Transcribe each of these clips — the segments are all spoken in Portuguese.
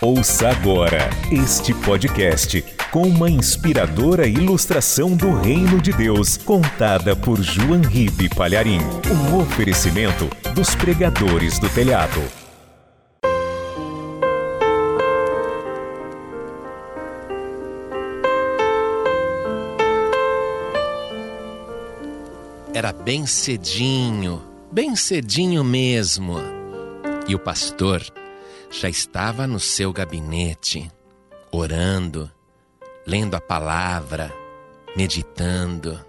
Ouça agora este podcast com uma inspiradora ilustração do Reino de Deus, contada por João Ribe Palharim. Um oferecimento dos pregadores do telhado. Era bem cedinho, bem cedinho mesmo. E o pastor já estava no seu gabinete, orando, lendo a palavra, meditando.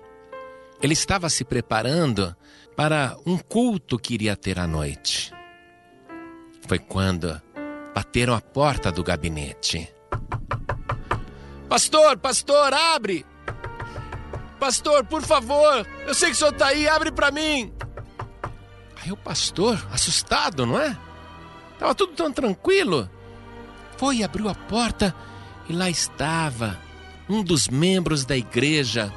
Ele estava se preparando para um culto que iria ter à noite. Foi quando bateram a porta do gabinete. Pastor, pastor, abre! Pastor, por favor, eu sei que o senhor está aí, abre para mim. Aí o pastor, assustado, não é? Estava tudo tão tranquilo. Foi, abriu a porta e lá estava um dos membros da igreja,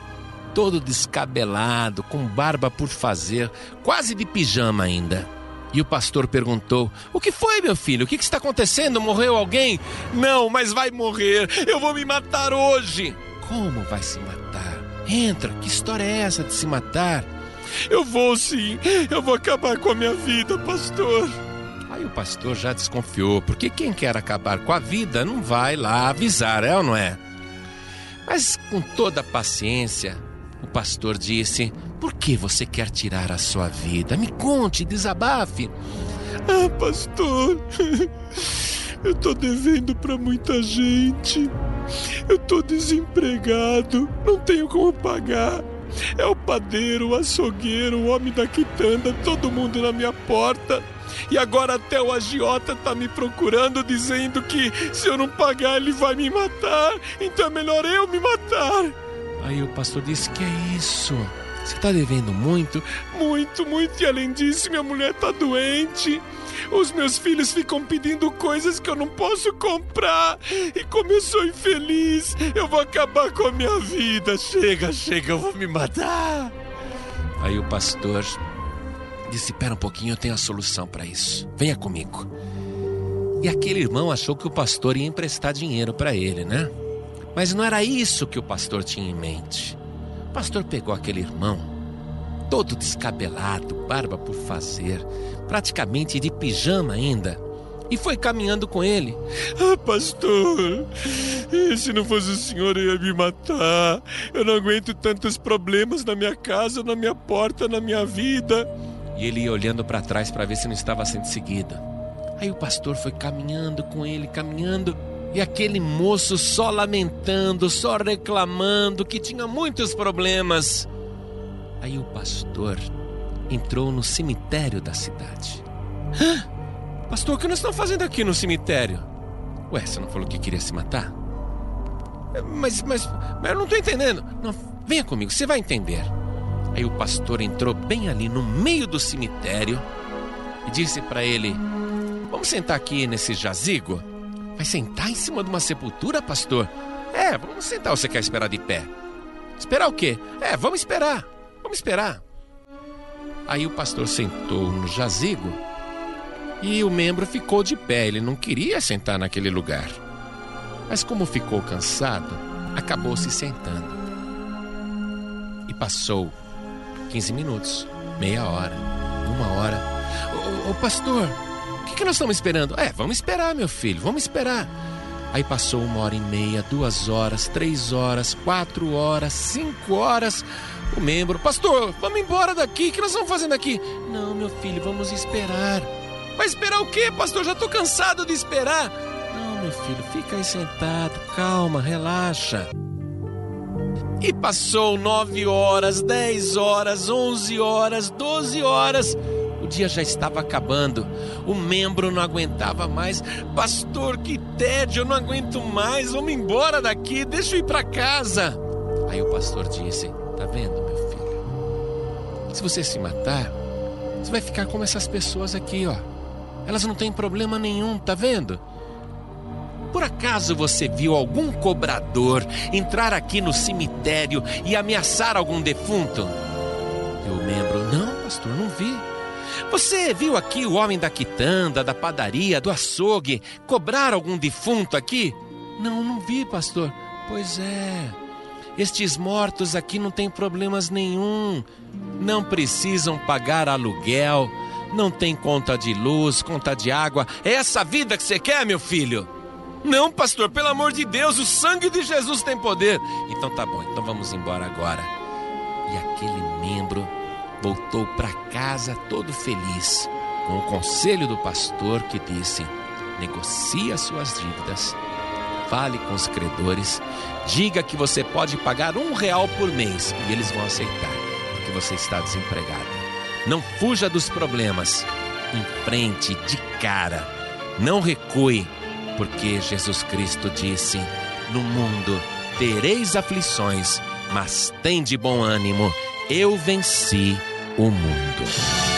todo descabelado, com barba por fazer, quase de pijama ainda. E o pastor perguntou: O que foi, meu filho? O que está acontecendo? Morreu alguém? Não, mas vai morrer. Eu vou me matar hoje. Como vai se matar? Entra, que história é essa de se matar? Eu vou sim, eu vou acabar com a minha vida, pastor. Aí o pastor já desconfiou, porque quem quer acabar com a vida não vai lá avisar, é ou não é? Mas com toda paciência, o pastor disse: Por que você quer tirar a sua vida? Me conte, desabafe. Ah, pastor, eu tô devendo para muita gente. Eu tô desempregado, não tenho como pagar. É o padeiro, o açougueiro, o homem da quitanda, todo mundo na minha porta. E agora até o agiota tá me procurando dizendo que se eu não pagar ele vai me matar. Então é melhor eu me matar. Aí o pastor disse: Que é isso? Você tá devendo muito? Muito, muito. E além disso, minha mulher tá doente. Os meus filhos ficam pedindo coisas que eu não posso comprar. E como eu sou infeliz, eu vou acabar com a minha vida. Chega, chega, eu vou me matar. Aí o pastor disse: Espera um pouquinho, eu tenho a solução para isso. Venha comigo. E aquele irmão achou que o pastor ia emprestar dinheiro para ele, né? Mas não era isso que o pastor tinha em mente. O pastor pegou aquele irmão, todo descabelado, barba por fazer, praticamente de pijama ainda, e foi caminhando com ele. Ah, pastor, se não fosse o senhor, eu ia me matar. Eu não aguento tantos problemas na minha casa, na minha porta, na minha vida. E ele ia olhando para trás para ver se não estava sendo seguido. Aí o pastor foi caminhando com ele, caminhando. E aquele moço só lamentando, só reclamando que tinha muitos problemas. Aí o pastor entrou no cemitério da cidade. Hã? Pastor, o que nós estamos fazendo aqui no cemitério? Ué, você não falou que queria se matar? Mas, mas, mas eu não estou entendendo. Não, venha comigo, você vai entender. Aí o pastor entrou bem ali no meio do cemitério e disse para ele: Vamos sentar aqui nesse jazigo? Vai sentar em cima de uma sepultura, pastor? É, vamos sentar você quer esperar de pé? Esperar o quê? É, vamos esperar. Vamos esperar. Aí o pastor sentou no jazigo e o membro ficou de pé. Ele não queria sentar naquele lugar. Mas como ficou cansado, acabou se sentando. E passou 15 minutos, meia hora, uma hora. Ô, pastor, o que, que nós estamos esperando? É, vamos esperar, meu filho, vamos esperar. Aí passou uma hora e meia, duas horas, três horas, quatro horas, cinco horas. O membro, pastor, vamos embora daqui, o que nós estamos fazendo aqui? Não, meu filho, vamos esperar. Vai esperar o quê, pastor? Já estou cansado de esperar. Não, meu filho, fica aí sentado, calma, relaxa. E passou nove horas, dez horas, onze horas, doze horas. O dia já estava acabando. O membro não aguentava mais. Pastor, que tédio, eu não aguento mais. Vamos embora daqui, deixa eu ir para casa. Aí o pastor disse: Tá vendo, meu filho? Se você se matar, você vai ficar como essas pessoas aqui, ó. Elas não têm problema nenhum, tá vendo? Por acaso você viu algum cobrador entrar aqui no cemitério e ameaçar algum defunto? E o membro, não, pastor, não vi. Você viu aqui o homem da quitanda, da padaria, do açougue cobrar algum defunto aqui? Não, não vi, pastor. Pois é. Estes mortos aqui não têm problemas nenhum. Não precisam pagar aluguel, não tem conta de luz, conta de água. É essa vida que você quer, meu filho? Não, pastor, pelo amor de Deus, o sangue de Jesus tem poder. Então tá bom, então vamos embora agora. E aquele membro voltou para casa todo feliz, com o conselho do pastor que disse: negocie as suas dívidas, fale com os credores, diga que você pode pagar um real por mês e eles vão aceitar, porque você está desempregado. Não fuja dos problemas, enfrente de cara, não recue, porque Jesus Cristo disse: no mundo tereis aflições, mas tem de bom ânimo, eu venci o mundo.